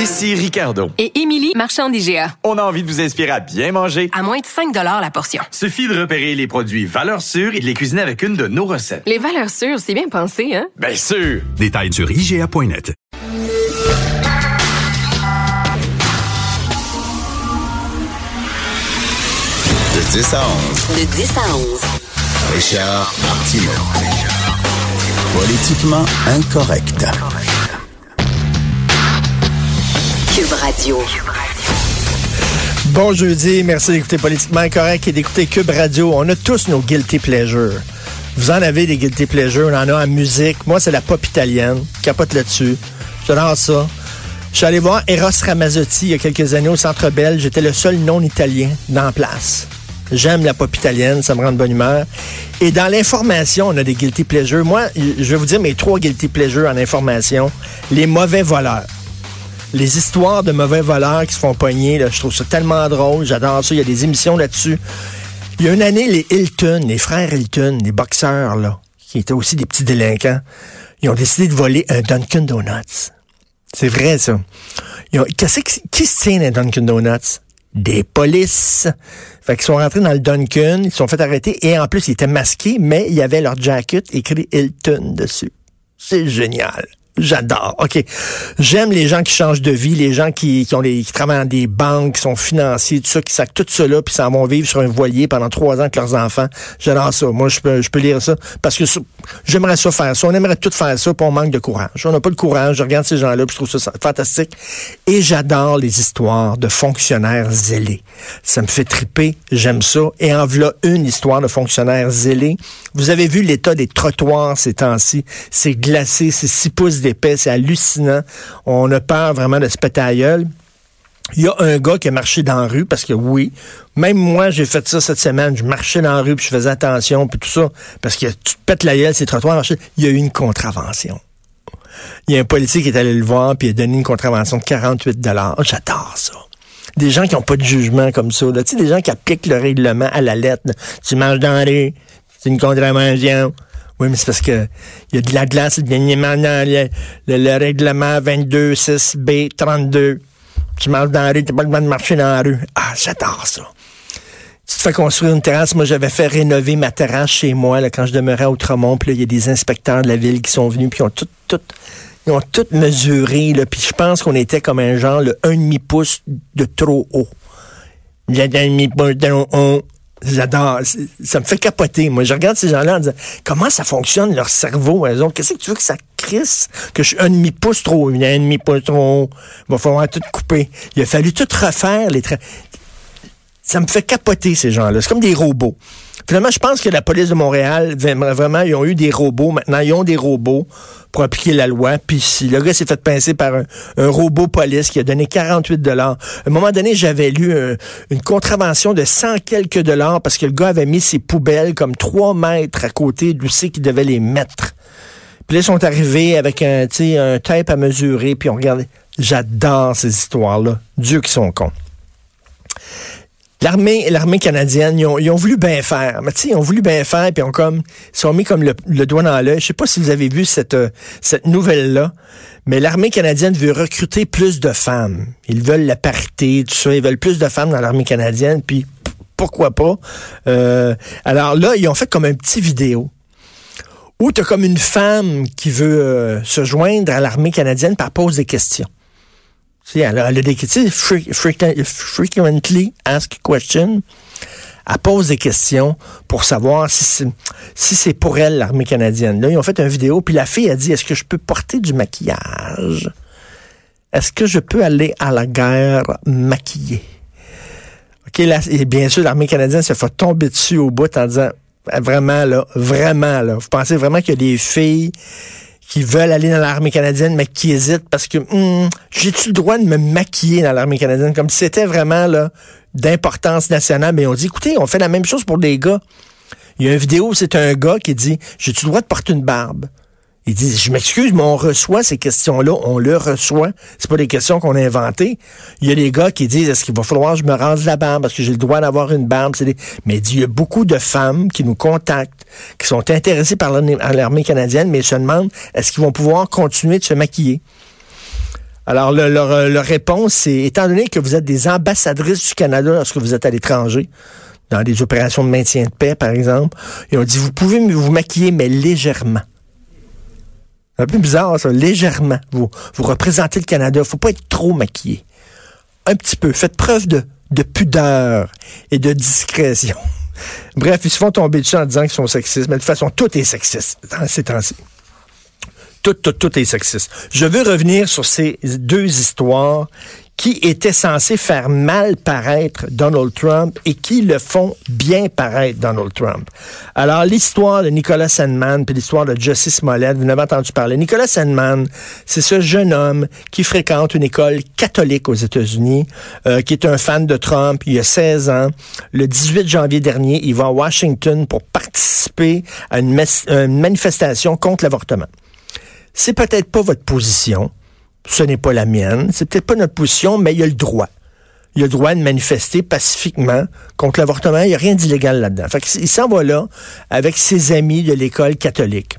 Ici Ricardo. Et Émilie, marchand d'IGA. On a envie de vous inspirer à bien manger. À moins de 5 la portion. Suffit de repérer les produits valeurs sûres et de les cuisiner avec une de nos recettes. Les valeurs sûres, c'est bien pensé, hein? Bien sûr! Détails sur IGA.net. De 10 à 11. De 10 à 11. Richard Martineau. Politiquement incorrect. Cube Radio. Bon jeudi, merci d'écouter Politiquement Incorrect et d'écouter Cube Radio. On a tous nos guilty pleasures. Vous en avez des guilty pleasures, on en a en musique. Moi, c'est la pop italienne. Capote là-dessus. J'adore ça. Je suis allé voir Eros Ramazzotti il y a quelques années au Centre Bell. J'étais le seul non-italien dans la place. J'aime la pop italienne, ça me rend de bonne humeur. Et dans l'information, on a des guilty pleasures. Moi, je vais vous dire mes trois guilty pleasures en information. Les mauvais voleurs les histoires de mauvais voleurs qui se font pogner, là, je trouve ça tellement drôle. J'adore ça. Il y a des émissions là-dessus. Il y a une année, les Hilton, les frères Hilton, les boxeurs, là, qui étaient aussi des petits délinquants, ils ont décidé de voler un Dunkin' Donuts. C'est vrai, ça. Ils ont, qu'est-ce qui, qui se tient dans Dunkin' Donuts? Des polices. Fait qu'ils sont rentrés dans le Dunkin', ils se sont fait arrêter, et en plus, ils étaient masqués, mais il y avait leur jacket écrit Hilton dessus. C'est génial. J'adore. OK. J'aime les gens qui changent de vie, les gens qui, qui ont les, qui travaillent dans des banques, qui sont financiers, tout ça, qui sacent tout cela, puis s'en vont vivre sur un voilier pendant trois ans avec leurs enfants. J'adore ça. Moi, je peux, je peux lire ça parce que j'aimerais ça faire ça. On aimerait tout faire ça, puis on manque de courage. On n'a pas de courage. Je regarde ces gens-là, puis je trouve ça fantastique. Et j'adore les histoires de fonctionnaires zélés. Ça me fait triper. J'aime ça. Et en voilà une histoire de fonctionnaires zélés. Vous avez vu l'état des trottoirs ces temps-ci? C'est glacé, c'est six pouces c'est hallucinant. On a peur vraiment de se péter à. Il y a un gars qui a marché dans la rue, parce que oui, même moi, j'ai fait ça cette semaine. Je marchais dans la rue, puis je faisais attention, puis tout ça. Parce que tu te pètes la gueule, ces trottoirs, il y a eu une contravention. Il y a un policier qui est allé le voir, puis il a donné une contravention de 48 J'adore ça des gens qui n'ont pas de jugement comme ça. Tu sais, des gens qui appliquent le règlement à la lettre. Tu manges dans la rue, c'est une contravention. Oui, mais c'est parce que il y a de la glace, le, le, le règlement 22-6B-32. Tu marches dans la rue, tu pas le droit de marcher dans la rue. Ah, j'adore ça. Tu te fais construire une terrasse. Moi, j'avais fait rénover ma terrasse chez moi là, quand je demeurais à Outremont. Puis là, il y a des inspecteurs de la ville qui sont venus, puis ils ont tout, tout, ils ont tout mesuré. Puis je pense qu'on était comme un genre, le 1,5 pouce de trop haut. A un demi-pouce de haut. J'adore. Ça me fait capoter. Moi, je regarde ces gens-là en disant comment ça fonctionne leur cerveau. Elles ont qu'est-ce que tu veux que ça crisse? Que je suis un demi-pouce trop haut, un demi-pouce trop haut. Il va falloir tout couper. Il a fallu tout refaire les traits. Ça me fait capoter ces gens-là. C'est comme des robots. Finalement, je pense que la police de Montréal, vraiment, ils ont eu des robots. Maintenant, ils ont des robots pour appliquer la loi. Puis si le gars s'est fait pincer par un, robot police qui a donné 48 dollars. À un moment donné, j'avais lu une contravention de 100 quelques dollars parce que le gars avait mis ses poubelles comme 3 mètres à côté d'où c'est qu'il devait les mettre. Puis là, ils sont arrivés avec un, un tape à mesurer, puis on regardait. J'adore ces histoires-là. Dieu qui sont cons. L'armée, l'armée canadienne, ils ont, voulu bien faire. Mais tu sais, ils ont voulu bien faire, puis ont comme, ils sont mis comme le, doigt dans l'œil. Je sais pas si vous avez vu cette, euh, cette nouvelle-là, mais l'armée canadienne veut recruter plus de femmes. Ils veulent la parité, tout ça. Ils veulent plus de femmes dans l'armée canadienne, puis pourquoi pas? Euh, alors là, ils ont fait comme un petit vidéo où tu as comme une femme qui veut euh, se joindre à l'armée canadienne, par pose des questions. Elle a, des questions, frequently asked questions. Elle pose des questions pour savoir si c'est pour elle l'armée canadienne. Là, ils ont fait une vidéo, puis la fille a dit Est-ce que je peux porter du maquillage? Est-ce que je peux aller à la guerre maquillée? OK, bien sûr, l'armée canadienne se fait tomber dessus au bout en disant Vraiment, là, vraiment, là. Vous pensez vraiment qu'il y a des filles qui veulent aller dans l'armée canadienne, mais qui hésitent parce que hmm, j'ai-tu le droit de me maquiller dans l'armée canadienne? Comme si c'était vraiment là d'importance nationale. Mais on dit, écoutez, on fait la même chose pour des gars. Il y a une vidéo, c'est un gars qui dit, j'ai-tu le droit de porter une barbe? Il dit, je m'excuse, mais on reçoit ces questions-là, on le reçoit. C'est pas des questions qu'on a inventées. Il y a des gars qui disent, est-ce qu'il va falloir que je me rase la barbe parce que j'ai le droit d'avoir une barbe? Mais il, dit, il y a beaucoup de femmes qui nous contactent, qui sont intéressées par l'armée canadienne, mais se demandent, est-ce qu'ils vont pouvoir continuer de se maquiller? Alors, le- leur, euh, leur réponse, c'est, étant donné que vous êtes des ambassadrices du Canada lorsque vous êtes à l'étranger, dans des opérations de maintien de paix, par exemple, ils ont dit, vous pouvez vous maquiller, mais légèrement. Un peu bizarre, ça, légèrement. Vous, vous représentez le Canada, faut pas être trop maquillé. Un petit peu. Faites preuve de, de pudeur et de discrétion. Bref, ils se font tomber dessus en disant qu'ils sont sexistes, mais de toute façon, tout est sexiste dans ces temps-ci. Tout, tout, tout est sexiste. Je veux revenir sur ces deux histoires qui étaient censées faire mal paraître Donald Trump et qui le font bien paraître Donald Trump. Alors, l'histoire de Nicolas Sandman puis l'histoire de Justice Smollett, vous n'avez entendu parler. Nicolas Sandman, c'est ce jeune homme qui fréquente une école catholique aux États-Unis, euh, qui est un fan de Trump. Il a 16 ans. Le 18 janvier dernier, il va à Washington pour participer à une, une manifestation contre l'avortement c'est peut-être pas votre position, ce n'est pas la mienne, c'est peut-être pas notre position, mais il y a le droit. Il a le droit de manifester pacifiquement contre l'avortement. Il n'y a rien d'illégal là-dedans. Fait qu'il s'en va là avec ses amis de l'école catholique.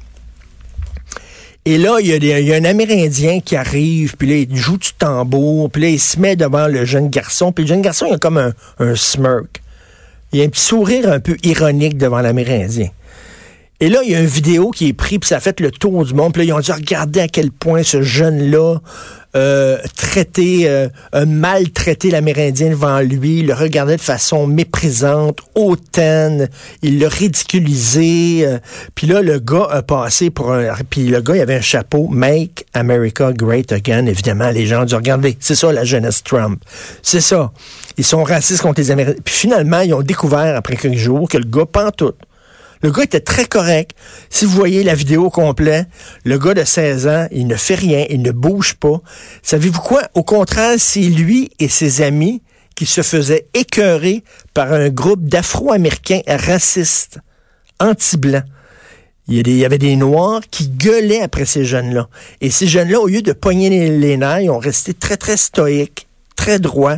Et là, il y, a des- il y a un Amérindien qui arrive, puis là, il joue du tambour, puis là, il se met devant le jeune garçon, puis le jeune garçon, il a comme un, un smirk. Il a un petit sourire un peu ironique devant l'Amérindien. Et là, il y a une vidéo qui est prise, puis ça a fait le tour du monde. Puis là, ils ont dit, regardez à quel point ce jeune-là euh, traité, euh, maltraité l'Amérindien devant lui, le regardait de façon méprisante, hautaine, il l'a ridiculisé. euh, puis là, le gars a passé pour un... Puis le gars, il avait un chapeau, « Make America Great Again ». Évidemment, les gens ont dit, regardez, c'est ça la jeunesse Trump. C'est ça. Ils sont racistes contre les Amérindiens. Puis finalement, ils ont découvert, après quelques jours, que le gars, pantoute, le gars était très correct. Si vous voyez la vidéo au complet, le gars de 16 ans, il ne fait rien, il ne bouge pas. Savez-vous quoi? Au contraire, c'est lui et ses amis qui se faisaient écœurer par un groupe d'Afro-Américains racistes, anti-blancs. Il y, avait des Noirs qui gueulaient après ces jeunes-là. Et ces jeunes-là, au lieu de pogner les, les nerfs, ils ont resté très, très stoïques, très droits.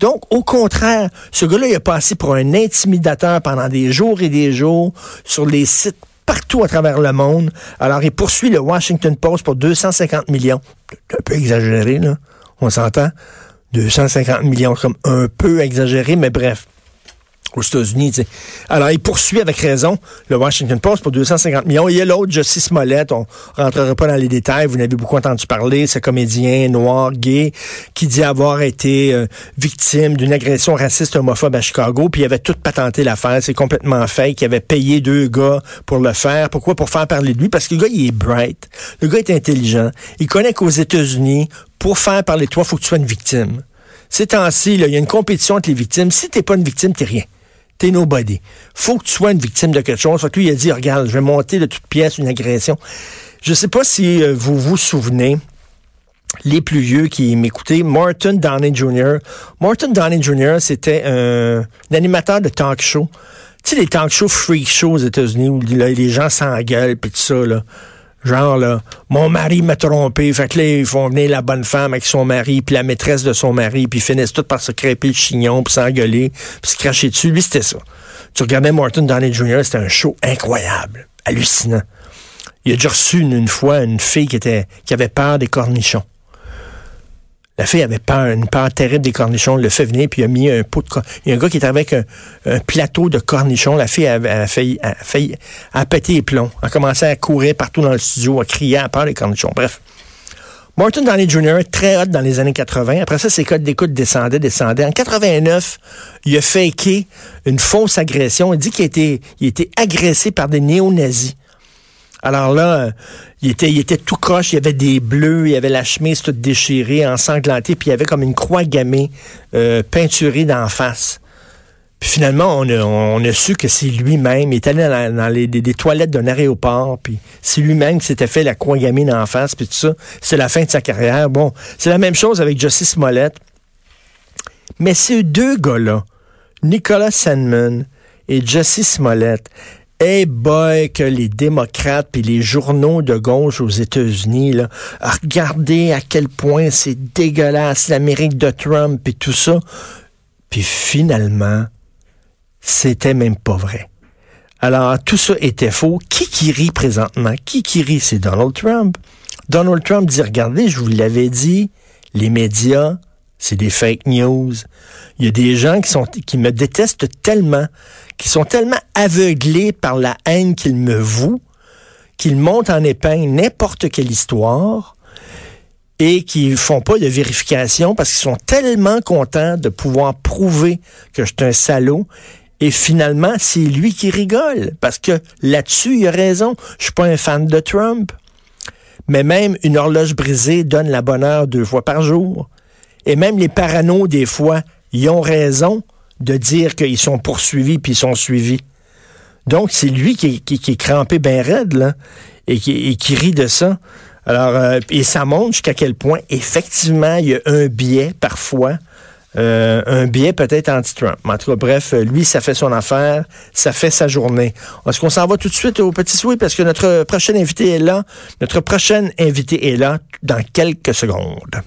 Donc, au contraire, ce gars-là, il a passé pour un intimidateur pendant des jours et des jours sur les sites partout à travers le monde. Alors, il poursuit le Washington Post pour 250 millions. Un peu exagéré, là. On s'entend? 250 millions, comme un peu exagéré, mais bref aux États-Unis. tu sais. Alors, il poursuit avec raison le Washington Post pour 250 millions. Il y a l'autre, Justice Smollett, on rentrera pas dans les détails, vous n'avez beaucoup entendu parler, ce comédien noir, gay, qui dit avoir été euh, victime d'une agression raciste homophobe à Chicago, puis il avait tout patenté l'affaire, c'est complètement fake, il avait payé deux gars pour le faire. Pourquoi? Pour faire parler de lui, parce que le gars, il est bright, le gars est intelligent, il connaît qu'aux États-Unis, pour faire parler de toi, faut que tu sois une victime. Ces temps-ci, il y a une compétition entre les victimes. Si t'es pas une victime, t'es rien t'es nobody. Faut que tu sois une victime de quelque chose. Fait que lui, il a dit, regarde, je vais monter de toute pièce une agression. Je sais pas si euh, vous vous souvenez, les plus vieux qui m'écoutaient, Martin Downey Jr. Martin Downey Jr., c'était un, animateur de talk show. Tu sais, les talk shows freak shows aux États-Unis où les gens s'engueulent puis tout ça, là. Genre, là, mon mari m'a trompé. Fait que là, ils font venir la bonne femme avec son mari, puis la maîtresse de son mari, puis finissent tout par se crêper le chignon, puis s'engueuler, puis se cracher dessus. Lui, c'était ça. Tu regardais Martin Downey Jr., c'était un show incroyable, hallucinant. Il a déjà reçu une, une fois une fille qui était qui avait peur des cornichons. La fille avait peur, une peur terrible des cornichons. Elle le fait venir, puis il a mis un pot de cor- Il y a un gars qui était avec un, plateau de cornichons. La fille a, a failli, a failli, a pété les plombs. A commencé à courir partout dans le studio, à crier à peur des cornichons. Bref. Martin Downey Jr., très hot dans les années 80. Après ça, ses codes d'écoute descendaient, descendaient. En 89, il a faké une fausse agression. Il dit qu'il a a été agressé par des néo-nazis. Alors là, il était, tout croche, il y avait des bleus, il y avait la chemise toute déchirée, ensanglantée, puis il y avait comme une croix gammée euh, peinturée d'en face. Puis finalement, on a, su que c'est lui-même. Il est allé dans, les, des, des toilettes d'un aéroport, puis c'est lui-même qui s'était fait la croix gammée d'en face, puis tout ça. C'est la fin de sa carrière. Bon, c'est la même chose avec Justice Smollett. Mais ces deux gars-là, Nicolas Sandman et Jesse Smollett, Hey boy, que les démocrates puis les journaux de gauche aux États-Unis, là, regardez à quel point c'est dégueulasse l'Amérique de Trump et tout ça. Puis finalement, c'était même pas vrai. Alors, tout ça était faux. Qui qui rit présentement? Qui qui rit? C'est Donald Trump. Donald Trump dit, regardez, je vous l'avais dit, les médias, c'est des fake news. Il y a des gens qui sont qui me détestent tellement, qui sont tellement aveuglés par la haine qu'ils me vouent, qu'ils montent en épingle n'importe quelle histoire et qui font pas de vérification parce qu'ils sont tellement contents de pouvoir prouver que je suis un salaud. Et finalement, c'est lui qui rigole parce que là-dessus, il a raison. Je suis pas un fan de Trump. Mais même une horloge brisée donne la bonne heure deux fois par jour. Et même les paranos, des fois, ils ont raison de dire qu'ils sont poursuivis puis ils sont suivis. Donc, c'est lui qui, qui, est crampé bien raide, là, et qui, qui rit de ça. Alors, euh, et ça montre jusqu'à quel point, effectivement, il y a un biais, parfois, euh, un biais peut-être anti-Trump. En tout cas, bref, lui, ça fait son affaire, ça fait sa journée. Est-ce qu'on s'en va tout de suite au petit souhait? Parce que notre prochain invité est là. Notre prochaine invité est là dans quelques secondes.